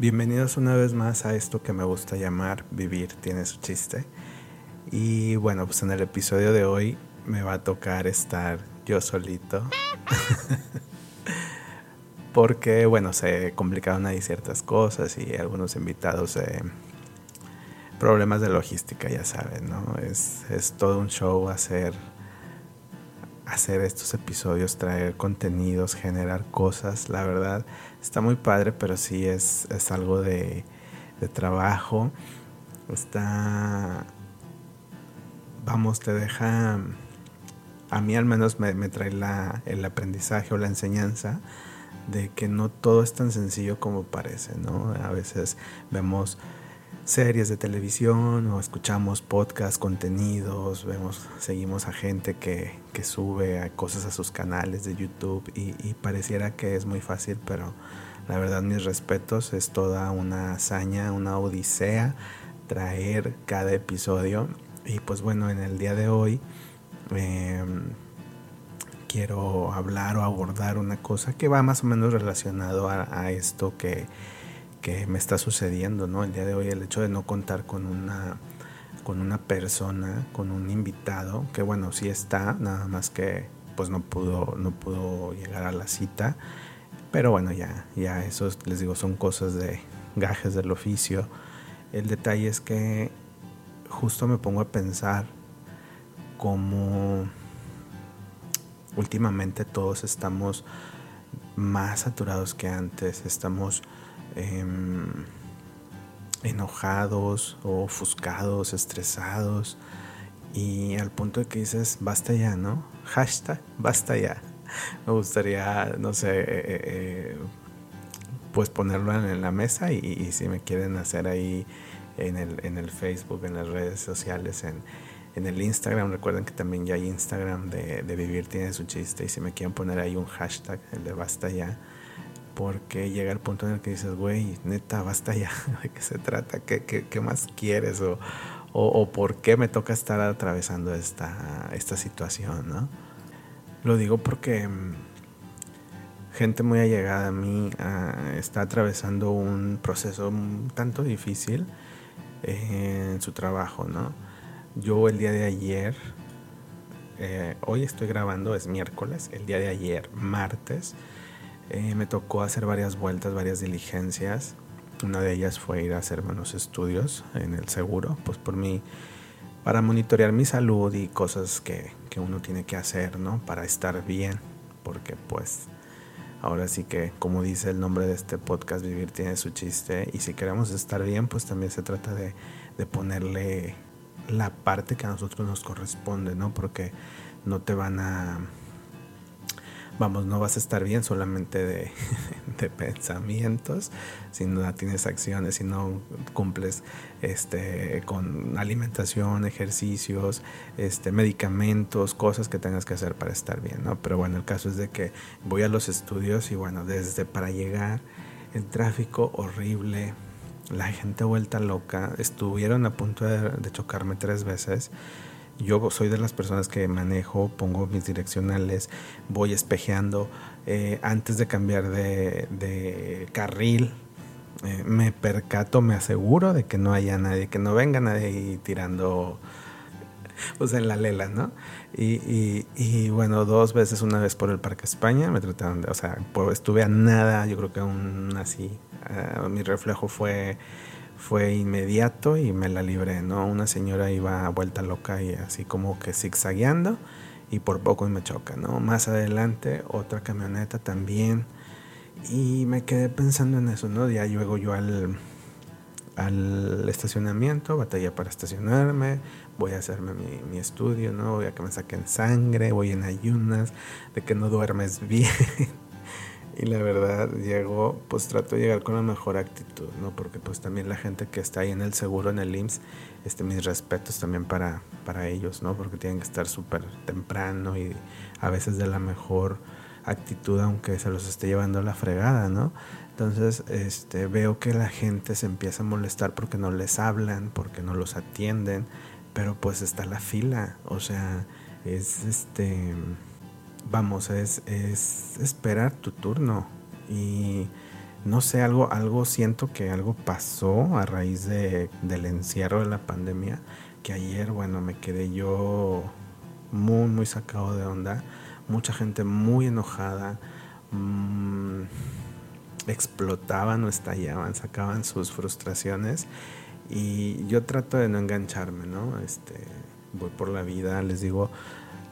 Bienvenidos una vez más a esto que me gusta llamar Vivir tiene su chiste. Y bueno, pues en el episodio de hoy me va a tocar estar yo solito. Porque bueno, se complicaron ahí ciertas cosas y algunos invitados eh, problemas de logística, ya saben, ¿no? Es, es todo un show hacer hacer estos episodios, traer contenidos, generar cosas, la verdad está muy padre, pero sí es, es algo de, de trabajo. Está, vamos, te deja, a mí al menos me, me trae la, el aprendizaje o la enseñanza de que no todo es tan sencillo como parece, ¿no? A veces vemos series de televisión o escuchamos podcasts, contenidos, vemos, seguimos a gente que, que sube cosas a sus canales de YouTube y, pareciera que es muy fácil, pero la verdad mis respetos, es toda una hazaña, una odisea traer cada episodio. Y pues bueno, en el día de hoy eh, quiero hablar o abordar una cosa que va más o menos relacionado a, a esto que que me está sucediendo, ¿no? El día de hoy el hecho de no contar con una con una persona, con un invitado, que bueno, sí está, nada más que pues no pudo no pudo llegar a la cita, pero bueno, ya ya eso les digo son cosas de gajes del oficio. El detalle es que justo me pongo a pensar cómo últimamente todos estamos más saturados que antes, estamos eh, enojados o ofuscados, estresados y al punto de que dices, basta ya, ¿no? Hashtag, basta ya. Me gustaría, no sé, eh, eh, pues ponerlo en la mesa y, y, si me quieren hacer ahí en el, en el Facebook, en las redes sociales, en, en el Instagram, recuerden que también ya hay Instagram de, de Vivir tiene su chiste y si me quieren poner ahí un hashtag, el de basta ya porque llega el punto en el que dices, güey, neta, basta ya, ¿de qué se trata? ¿Qué, qué, qué más quieres? O, o, por qué me toca estar atravesando esta, esta situación, ¿no? Lo digo porque mm, gente muy allegada a mí uh, está atravesando un proceso un tanto difícil eh, en su trabajo, ¿no? Yo el día de ayer, eh, hoy estoy grabando, es miércoles, el día de ayer, martes, eh, me tocó hacer varias vueltas, varias diligencias. Una de ellas fue ir a hacer unos estudios en el seguro, pues por mí, para monitorear mi salud y cosas que, que uno tiene que hacer, ¿no? Para estar bien, porque pues ahora sí que, como dice el nombre de este podcast, vivir tiene su chiste y si queremos estar bien, pues también se trata de, de ponerle la parte que a nosotros nos corresponde, ¿no? Porque no te van a vamos, no vas a estar bien solamente de, pensamientos, si no tienes acciones, si no cumples este, con alimentación, ejercicios, este, medicamentos, cosas que tengas que hacer para estar bien, ¿no? Pero bueno, el caso es de que voy a los estudios y bueno, desde para llegar, el tráfico horrible, la gente vuelta loca, estuvieron a punto de, de chocarme tres veces yo soy de las personas que manejo, pongo mis direccionales, voy espejeando eh, antes de cambiar de, carril. Eh, me percato, me aseguro de que no haya nadie, que no venga nadie tirando pues en la lela, ¿no? Y, bueno, dos veces, una vez por el Parque España, me trataron de, o sea, pues, estuve a nada, yo creo que aún así, uh, mi reflejo fue fue inmediato y me la libré, ¿no? Una señora iba a vuelta loca y así como que zigzagueando y por poco me choca, ¿no? Más adelante otra camioneta también y me quedé pensando en eso, ¿no? Ya luego yo al, al estacionamiento, batalla para estacionarme, voy a hacerme mi, mi, estudio, ¿no? Voy a que me saquen sangre, voy en ayunas, de que no duermes bien. Y la verdad llego, pues trato de llegar con la mejor actitud, ¿no? Porque pues también la gente que está ahí en el seguro, en el IMSS, este, mis respetos también para, para ellos, ¿no? Porque tienen que estar súper temprano y a veces de la mejor actitud, aunque se los esté llevando la fregada, ¿no? Entonces, este, veo que la gente se empieza a molestar porque no les hablan, porque no los atienden, pero pues está la fila, o sea, es este vamos, es, es esperar tu turno. Y no sé, algo, algo siento que algo pasó a raíz de, del encierro de la pandemia, que ayer, bueno, me quedé yo muy, muy sacado de onda. Mucha gente muy enojada. Mm, explotaban o estallaban, sacaban sus frustraciones. Y yo trato de no engancharme, ¿no? Este, voy por la vida, les digo,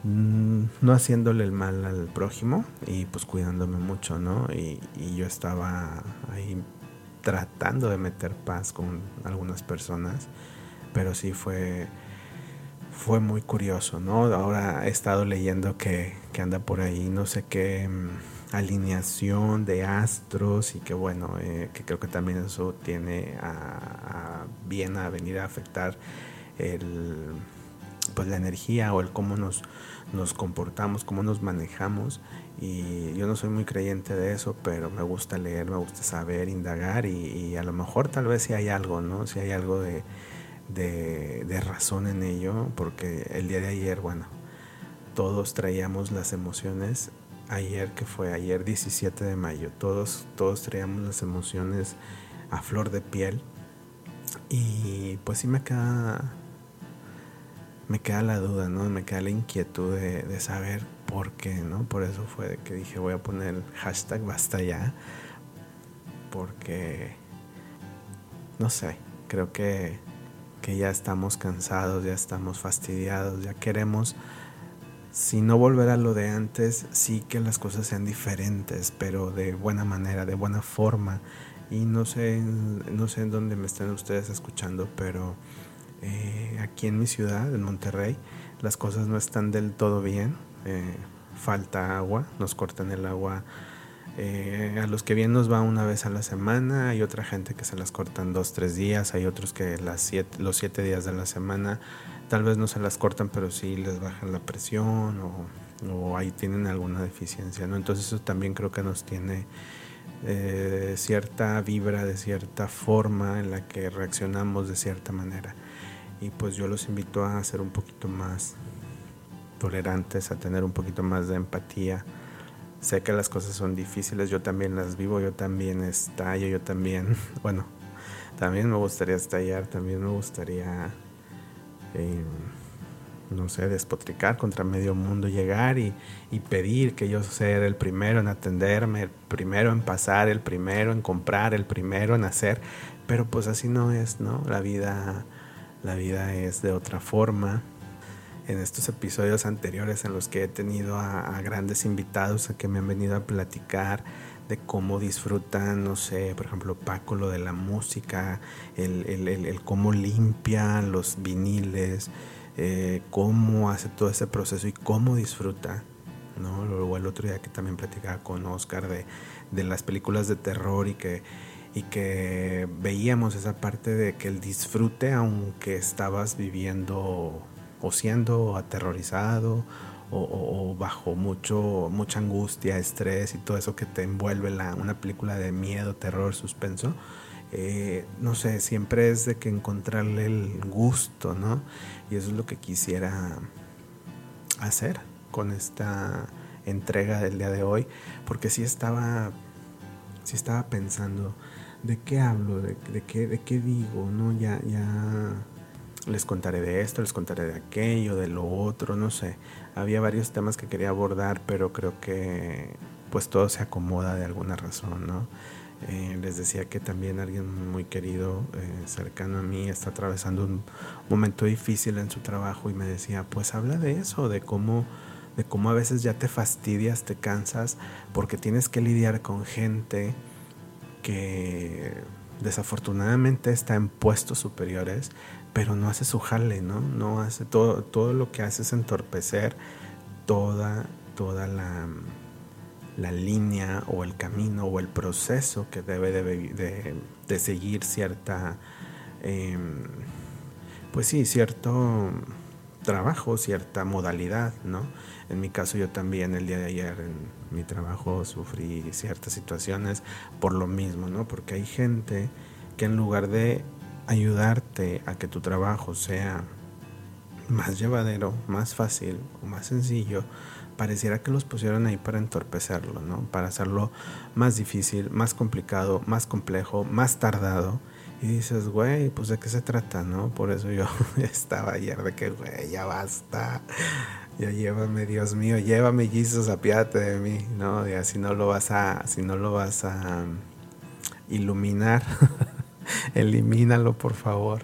no haciéndole el mal al prójimo y pues cuidándome mucho, ¿no? Y, yo estaba ahí tratando de meter paz con algunas personas, pero sí fue, fue muy curioso, ¿no? Ahora he estado leyendo que, anda por ahí no sé qué mm, alineación de astros y que bueno, eh, que creo que también eso tiene a bien a venir a afectar el pues la energía o el cómo nos, nos comportamos, cómo nos manejamos. Y yo no soy muy creyente de eso, pero me gusta leer, me gusta saber, indagar y, a lo mejor tal vez si hay algo, ¿no? Si hay algo de, de, razón en ello, porque el día de ayer, bueno, todos traíamos las emociones. Ayer que fue ayer 17 de mayo, todos, todos traíamos las emociones a flor de piel. Y pues sí me queda me queda la duda, ¿no? Me queda la inquietud de, saber por qué, ¿no? Por eso fue que dije voy a poner el hashtag basta ya. Porque, no sé, creo que, que ya estamos cansados, ya estamos fastidiados, ya queremos, si no volver a lo de antes, sí que las cosas sean diferentes, pero de buena manera, de buena forma. Y no sé, no sé en dónde me estén ustedes escuchando, pero eh, aquí en mi ciudad, en Monterrey, las cosas no están del todo bien. Eh, falta agua, nos cortan el agua. Eh, a los que bien nos va una vez a la semana, hay otra gente que se las cortan dos, tres días, hay otros que las los siete días de la semana tal vez no se las cortan, pero sí les bajan la presión o, ahí tienen alguna deficiencia. ¿no? Entonces eso también creo que nos tiene cierta vibra, de cierta forma en la que reaccionamos de cierta manera y pues yo los invito a ser un poquito más tolerantes, a tener un poquito más de empatía. Sé que las cosas son difíciles, yo también las vivo, yo también estallo, yo también, bueno, también me gustaría estallar, también me gustaría, eh, no sé, despotricar contra medio mundo, llegar y, y pedir que yo sea el primero en atenderme, el primero en pasar, el primero en comprar, el primero en hacer, pero pues así no es, ¿no? La vida la vida es de otra forma. En estos episodios anteriores en los que he tenido a, grandes invitados a que me han venido a platicar de cómo disfrutan, no sé, por ejemplo, Paco, lo de la música, el, cómo limpia los viniles, eh, cómo hace todo ese proceso y cómo disfruta. ¿no? Luego el otro día que también platicaba con Oscar de las películas de terror y que y que veíamos esa parte de que el disfrute aunque estabas viviendo o siendo aterrorizado o, bajo mucho mucha angustia, estrés y todo eso que te envuelve la, una película de miedo, terror, suspenso. Eh, no sé, siempre es de que encontrarle el gusto, ¿no? Y eso es lo que quisiera hacer con esta entrega del día de hoy, porque sí estaba, sí estaba pensando ¿de qué hablo? ¿De, qué, de qué digo? ¿No? Ya, ya les contaré de esto, les contaré de aquello, de lo otro, no sé. Había varios temas que quería abordar, pero creo que pues todo se acomoda de alguna razón, ¿no? Eh, les decía que también alguien muy querido, eh, cercano a mí, está atravesando un momento difícil en su trabajo y me decía, pues habla de eso, de cómo, de cómo a veces ya te fastidias, te cansas, porque tienes que lidiar con gente que desafortunadamente está en puestos superiores, pero no hace su jale, ¿no? No hace todo, todo lo que hace es entorpecer toda, toda la, la línea o el camino o el proceso que debe de, seguir cierta, em, pues sí, cierto trabajo, cierta modalidad, ¿no? En mi caso yo también el día de ayer en mi trabajo sufrí ciertas situaciones por lo mismo, ¿no? Porque hay gente que en lugar de ayudarte a que tu trabajo sea más llevadero, más fácil o más sencillo, pareciera que los pusieron ahí para entorpecerlo, ¿no? Para hacerlo más difícil, más complicado, más complejo, más tardado. Y dices, güey, pues de qué se trata, ¿no? Por eso yo estaba ayer de que, güey, ya basta. Ya llévame, Dios mío, llévame, Jesus, apiádate de mí, ¿no? Y así no lo vas a, si no lo vas a iluminar, elimínalo, por favor.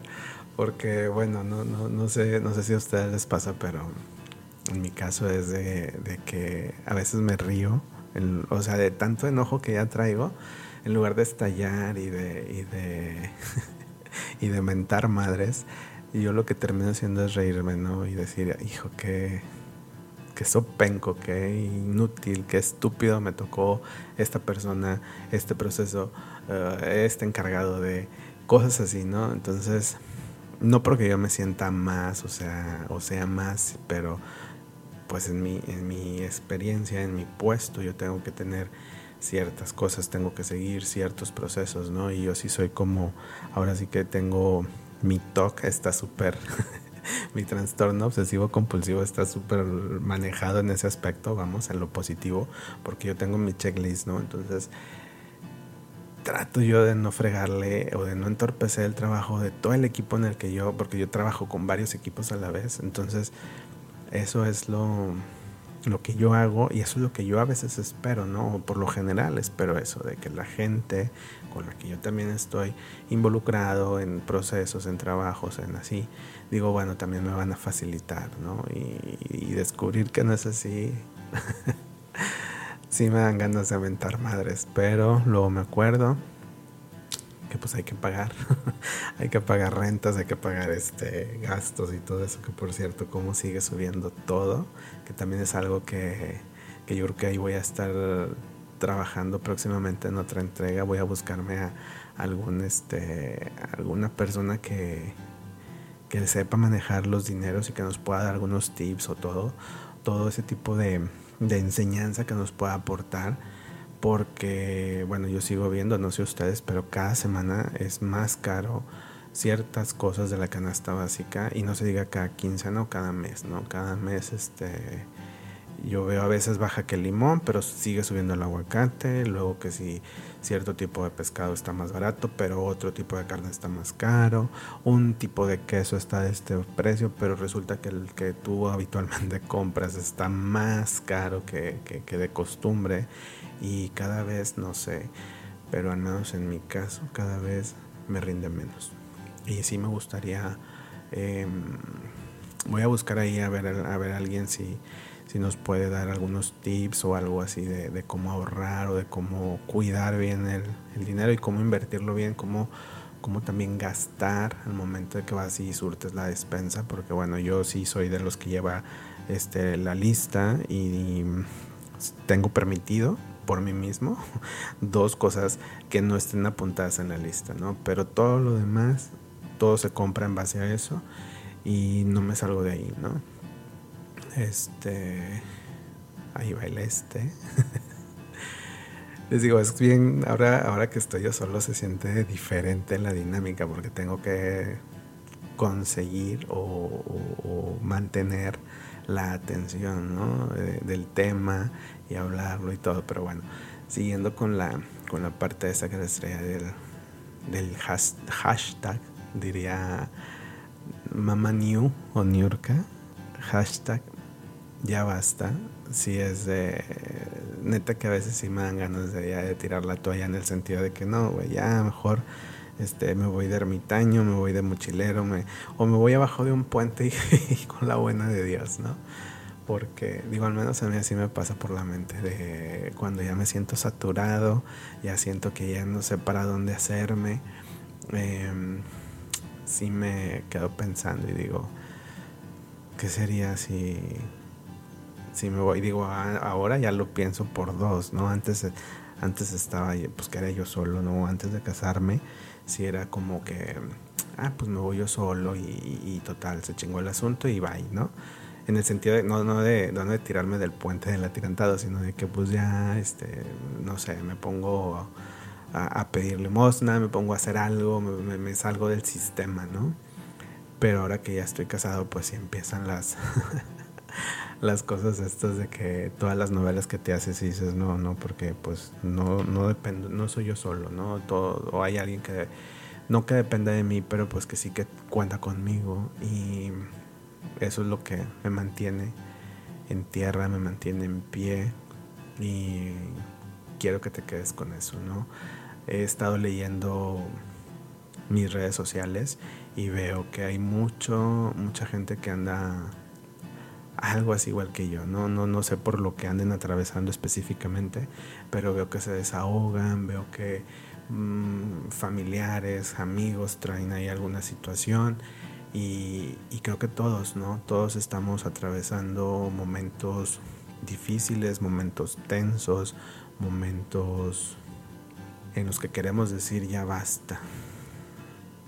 Porque, bueno, no, no, no, sé, no sé si a ustedes les pasa, pero en mi caso es de, que a veces me río, o sea, de tanto enojo que ya traigo, en lugar de estallar y de, y de, y de mentar madres, yo lo que termino haciendo es reírme, ¿no? Y decir, hijo, qué, qué sopenco, qué inútil, qué estúpido me tocó esta persona, este proceso, eh, este encargado de cosas así, ¿no? Entonces, no porque yo me sienta más, o sea, o sea más, pero pues en mi, en mi experiencia, en mi puesto, yo tengo que tener ciertas cosas, tengo que seguir ciertos procesos, ¿no? Y yo sí soy como, ahora sí que tengo mi TOC, está súper, mi trastorno obsesivo compulsivo está súper manejado en ese aspecto, vamos, en lo positivo, porque yo tengo mi checklist, ¿no? Entonces, trato yo de no fregarle o de no entorpecer el trabajo de todo el equipo en el que yo, porque yo trabajo con varios equipos a la vez, entonces eso es lo, lo que yo hago y eso es lo que yo a veces espero, ¿no? por lo general espero eso, de que la gente con la que yo también estoy involucrado en procesos, en trabajos, en así, digo, bueno, también me van a facilitar, ¿no? Y, descubrir que no es así, sí me dan ganas de aventar madres, pero luego me acuerdo pues hay que pagar, hay que pagar rentas, hay que pagar este gastos y todo eso, que por cierto, como sigue subiendo todo, que también es algo que, que yo creo que ahí voy a estar trabajando próximamente en otra entrega, voy a buscarme a algún este alguna persona que, que sepa manejar los dineros y que nos pueda dar algunos tips o todo, todo ese tipo de, de enseñanza que nos pueda aportar porque, bueno, yo sigo viendo, no sé ustedes, pero cada semana es más caro ciertas cosas de la canasta básica y no se diga cada quincena o cada mes, ¿no? Cada mes, este, yo veo a veces baja que el limón, pero sigue subiendo el aguacate, luego que si cierto tipo de pescado está más barato, pero otro tipo de carne está más caro, un tipo de queso está de este precio, pero resulta que el que tú habitualmente compras está más caro que, que de costumbre y cada vez, no sé, pero al menos en mi caso, cada vez me rinde menos. Y sí me gustaría, em, voy a buscar ahí a ver a ver alguien si, si nos puede dar algunos tips o algo así de, cómo ahorrar o de cómo cuidar bien el, dinero y cómo invertirlo bien, cómo, cómo también gastar al momento de que vas y surtes la despensa, porque bueno, yo sí soy de los que lleva este, la lista y tengo permitido por mí mismo dos cosas que no estén apuntadas en la lista, ¿no? Pero todo lo demás, todo se compra en base a eso y no me salgo de ahí, ¿no? Este, ahí el este. Les digo, es bien, ahora, ahora que estoy yo solo se siente diferente la dinámica porque tengo que conseguir o, mantener la atención ¿no? del tema y hablarlo y todo. Pero bueno, siguiendo con la, con la parte de esa que les traía del, del hashtag, diría Mama New o Niurka, hashtag ya basta. Si es de neta que a veces sí me dan ganas de, tirar la toalla en el sentido de que no, güey, ya mejor este, me voy de ermitaño, me voy de mochilero, me, o me voy abajo de un puente y con la buena de Dios, ¿no? porque digo, al menos a mí así me pasa por la mente, de cuando ya me siento saturado, ya siento que ya no sé para dónde hacerme, eh, sí me quedo pensando y digo, ¿qué sería si, si me voy, digo, ahora ya lo pienso por dos, ¿no? Antes, antes estaba, pues que era yo solo, ¿no? Antes de casarme, si era como que, ah, pues me voy yo solo y, total, se chingó el asunto y bye, ¿no? En el sentido de no, no, de, no de tirarme del puente del atirantado, sino de que pues ya, este, no sé, me pongo a, pedir limosna, me pongo a hacer algo, me, me, salgo del sistema, ¿no? Pero ahora que ya estoy casado, pues sí empiezan las, las cosas estas de que todas las novelas que te haces y dices, no, no, porque pues no, no dependo, no soy yo solo, ¿no? Todo, o hay alguien que, no que dependa de mí, pero pues que sí que cuenta conmigo y eso es lo que me mantiene en tierra, me mantiene en pie y quiero que te quedes con eso, ¿no? He estado leyendo mis redes sociales y veo que hay mucho, mucha gente que anda algo así igual que yo. No, no, no sé por lo que anden atravesando específicamente, pero veo que se desahogan, veo que mm, familiares, amigos traen ahí alguna situación y, creo que todos, ¿no? Todos estamos atravesando momentos difíciles, momentos tensos, momentos en los que queremos decir ya basta.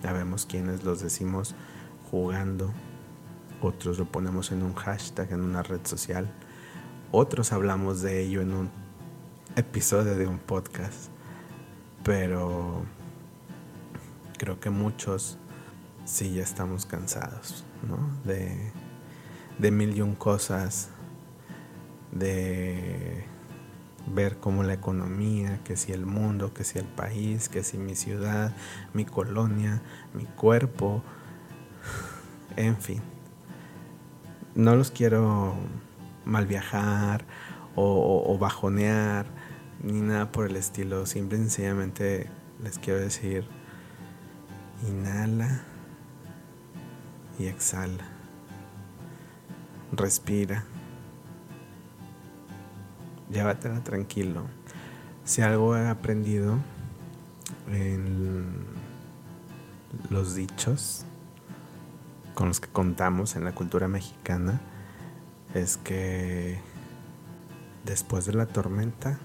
Ya vemos quienes los decimos jugando, otros lo ponemos en un hashtag, en una red social, otros hablamos de ello en un episodio de un podcast, pero creo que muchos sí ya estamos cansados, ¿no? De, de mil y un cosas, de ver cómo la economía, que si el mundo, que si el país, que si mi ciudad, mi colonia, mi cuerpo, en fin no los quiero mal viajar o, bajonear ni nada por el estilo. Simple y sencillamente les quiero decir, inhala y exhala. Respira. Llévatela tranquilo. Si algo he aprendido en los dichos con los que contamos en la cultura mexicana es que después de la tormenta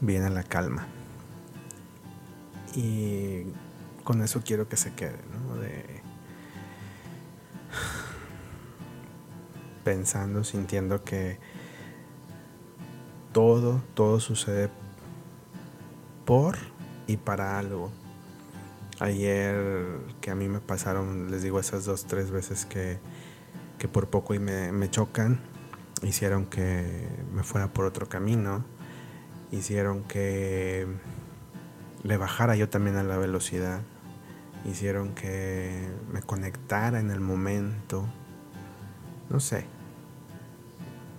viene la calma. Y con eso quiero que se quede, ¿no? De pensando, sintiendo que todo, todo sucede por y para algo. Ayer que a mí me pasaron, les digo, esas dos, tres veces que, por poco y me, chocan, hicieron que me fuera por otro camino, hicieron que le bajara yo también a la velocidad, hicieron que me conectara en el momento, no sé.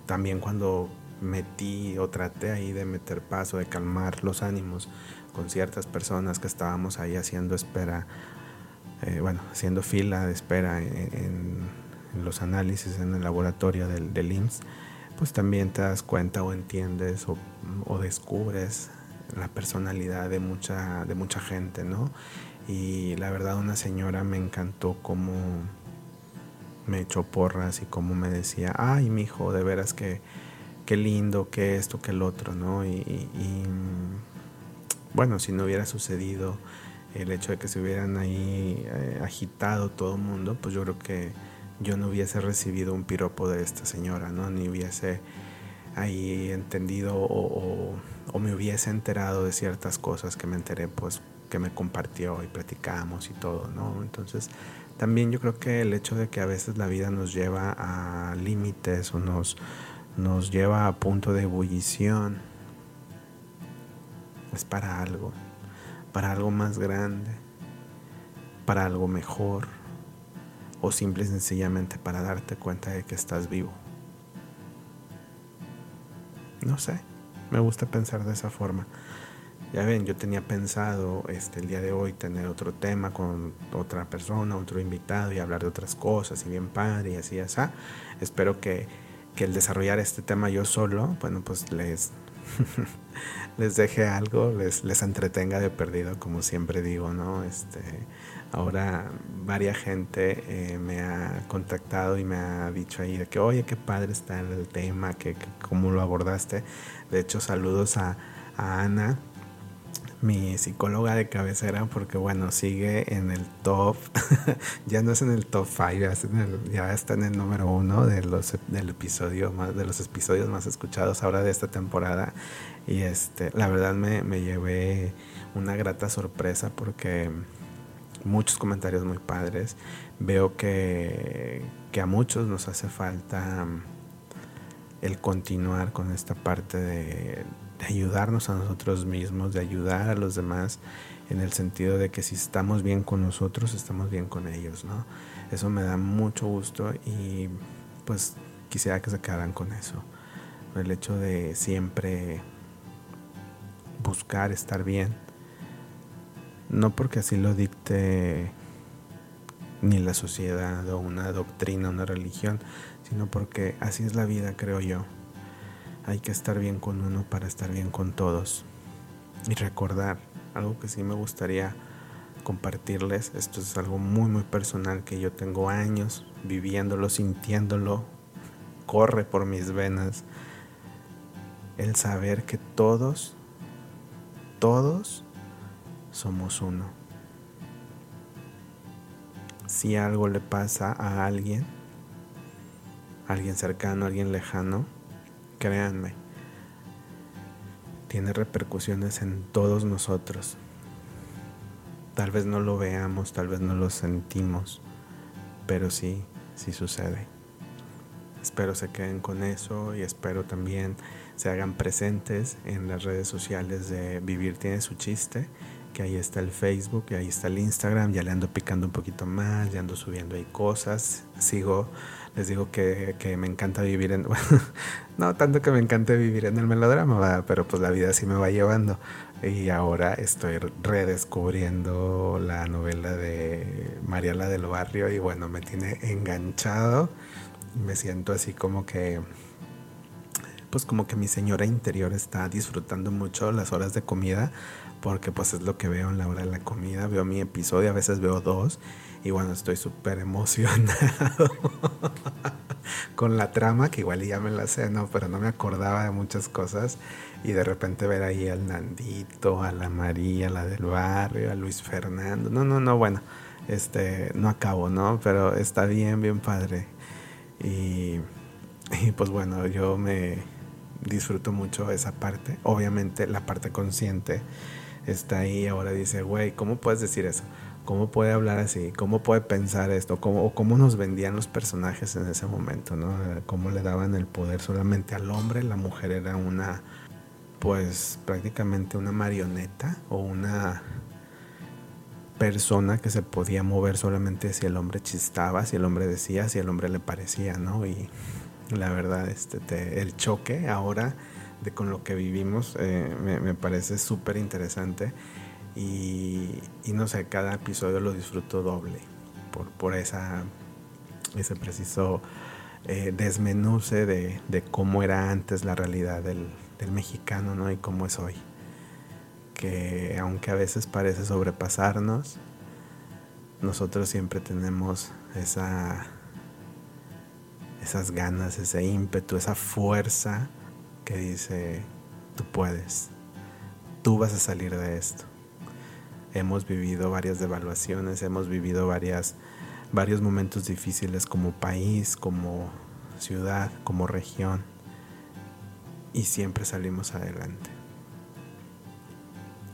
También cuando metí o traté ahí de meter paso, de calmar los ánimos, con ciertas personas que estábamos ahí haciendo espera, eh, bueno, haciendo fila de espera en, los análisis en el laboratorio del, del, IMSS, pues también te das cuenta o entiendes o, descubres la personalidad de mucha, de mucha gente, ¿no? Y la verdad una señora me encantó cómo me echó porras y cómo me decía, ay, mi hijo, de veras que qué lindo, que esto, que el otro, ¿no? y bueno, si no hubiera sucedido el hecho de que se hubieran ahí eh, agitado todo el mundo, pues yo creo que yo no hubiese recibido un piropo de esta señora, ¿no? Ni hubiese ahí entendido o, me hubiese enterado de ciertas cosas que me enteré, pues que me compartió y platicamos y todo, ¿no? Entonces, también yo creo que el hecho de que a veces la vida nos lleva a límites o nos, nos lleva a punto de ebullición, es para algo, para algo más grande, para algo mejor o simple y sencillamente para darte cuenta de que estás vivo. No sé, me gusta pensar de esa forma. Ya ven, yo tenía pensado este, el día de hoy tener otro tema con otra persona, otro invitado y hablar de otras cosas y bien padre y así, así. Espero que, que el desarrollar este tema yo solo, bueno, pues les les deje algo, les, les entretenga de perdido, como siempre digo, ¿no? Este, ahora varias gente eh, me ha contactado y me ha dicho ahí de que, oye, qué padre está el tema, que, cómo lo abordaste. De hecho, saludos a, a Ana, mi psicóloga de cabecera porque bueno, sigue en el top, ya no es en el top 5, ya, está en el número uno de los, del episodio de los episodios más escuchados ahora de esta temporada. Y este, la verdad me, me llevé una grata sorpresa porque muchos comentarios muy padres, veo que, que a muchos nos hace falta el continuar con esta parte de, ayudarnos a nosotros mismos, de ayudar a los demás, en el sentido de que si estamos bien con nosotros, estamos bien con ellos, ¿no? Eso me da mucho gusto y pues quisiera que se quedaran con eso. El hecho de siempre buscar estar bien, no porque así lo dicte ni la sociedad o una doctrina, una religión, sino porque así es la vida, creo yo hay que estar bien con uno para estar bien con todos. Y recordar, algo que sí me gustaría compartirles, esto es algo muy muy personal que yo tengo años viviéndolo, sintiéndolo, corre por mis venas, el saber que todos, todos somos uno. Si algo le pasa a alguien, alguien cercano, alguien lejano, créanme, tiene repercusiones en todos nosotros. Tal vez no lo veamos, tal vez no lo sentimos, pero sí, sí sucede. Espero se queden con eso y espero también se hagan presentes en las redes sociales de Vivir tiene su chiste, que ahí está el Facebook, ahí está el Instagram, ya le ando picando un poquito más, ya ando subiendo ahí cosas, sigo les digo que, me encanta vivir en... no tanto que me encante vivir en el melodrama, pero pues la vida sí me va llevando. Y ahora estoy redescubriendo la novela de Mariela del Barrio y bueno, me tiene enganchado. Me siento así como que pues como que mi señora interior está disfrutando mucho las horas de comida porque pues es lo que veo en la hora de la comida, veo mi episodio, a veces veo dos y bueno, estoy súper emocionado con la trama, que igual ya me la sé, ¿no? Pero no me acordaba de muchas cosas. Y de repente ver ahí al Nandito, a la María, la del barrio, a Luis Fernando. No, no, no, bueno, este, no acabo, ¿no? Pero está bien, bien padre. Y, y pues bueno, yo me disfruto mucho esa parte. Obviamente la parte consciente está ahí. Ahora dice, güey, ¿cómo puedes decir eso? ¿Cómo puede hablar así? ¿Cómo puede pensar esto? ¿Cómo, cómo nos vendían los personajes en ese momento? ¿no? ¿Cómo le daban el poder solamente al hombre? La mujer era una, pues prácticamente una marioneta o una persona que se podía mover solamente si el hombre chistaba, si el hombre decía, si el hombre le parecía, ¿no? Y la verdad, este, el choque ahora de con lo que vivimos eh, me, parece súper interesante y, no sé, cada episodio lo disfruto doble por, por esa, ese preciso eh, desmenuce de, de, cómo era antes la realidad del, del mexicano ¿no? y cómo es hoy. Que aunque a veces parece sobrepasarnos, nosotros siempre tenemos esa, esas ganas, ese ímpetu, esa fuerza que dice, tú puedes, tú vas a salir de esto hemos vivido varias devaluaciones, hemos vivido varias, varios momentos difíciles como país, como ciudad, como región, y siempre salimos adelante.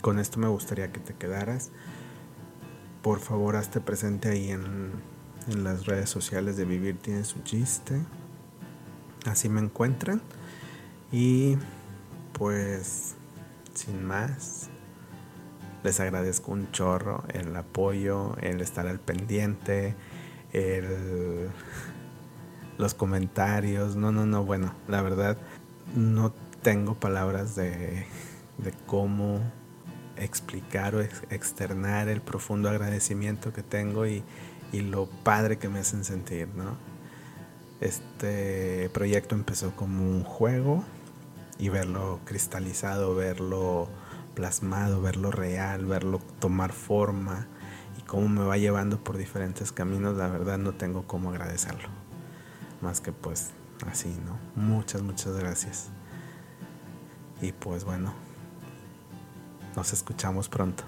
Con esto me gustaría que te quedaras. Por favor, hazte presente ahí en, en las redes sociales de Vivir tiene su chiste. Así me encuentran. Y pues, sin más, les agradezco un chorro el apoyo, el estar al pendiente, el, los comentarios. No, no, no, bueno, la verdad no tengo palabras de, de cómo explicar o externar el profundo agradecimiento que tengo y, y lo padre que me hacen sentir, ¿no? Este proyecto empezó como un juego y verlo cristalizado, verlo plasmado, verlo real, verlo tomar forma y cómo me va llevando por diferentes caminos, la verdad no tengo cómo agradecerlo. Más que pues así, ¿no? Muchas, muchas gracias. Y pues bueno, nos escuchamos pronto.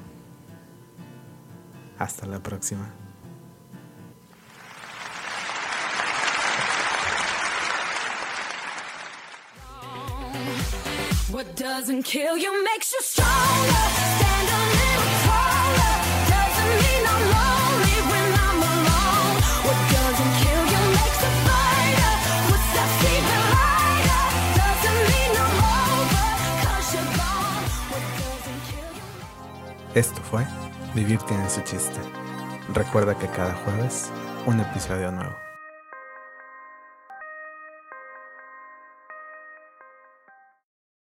Hasta la próxima. What doesn't kill you makes you stronger. Stand a little taller. Doesn't mean I'm lonely when I'm alone. What doesn't kill you makes a fighter. What's that even lighter? Doesn't mean I'm over. Cause you're gone. What doesn't kill you. Esto fue Vivir tiene su chiste. Recuerda que cada jueves un episodio nuevo.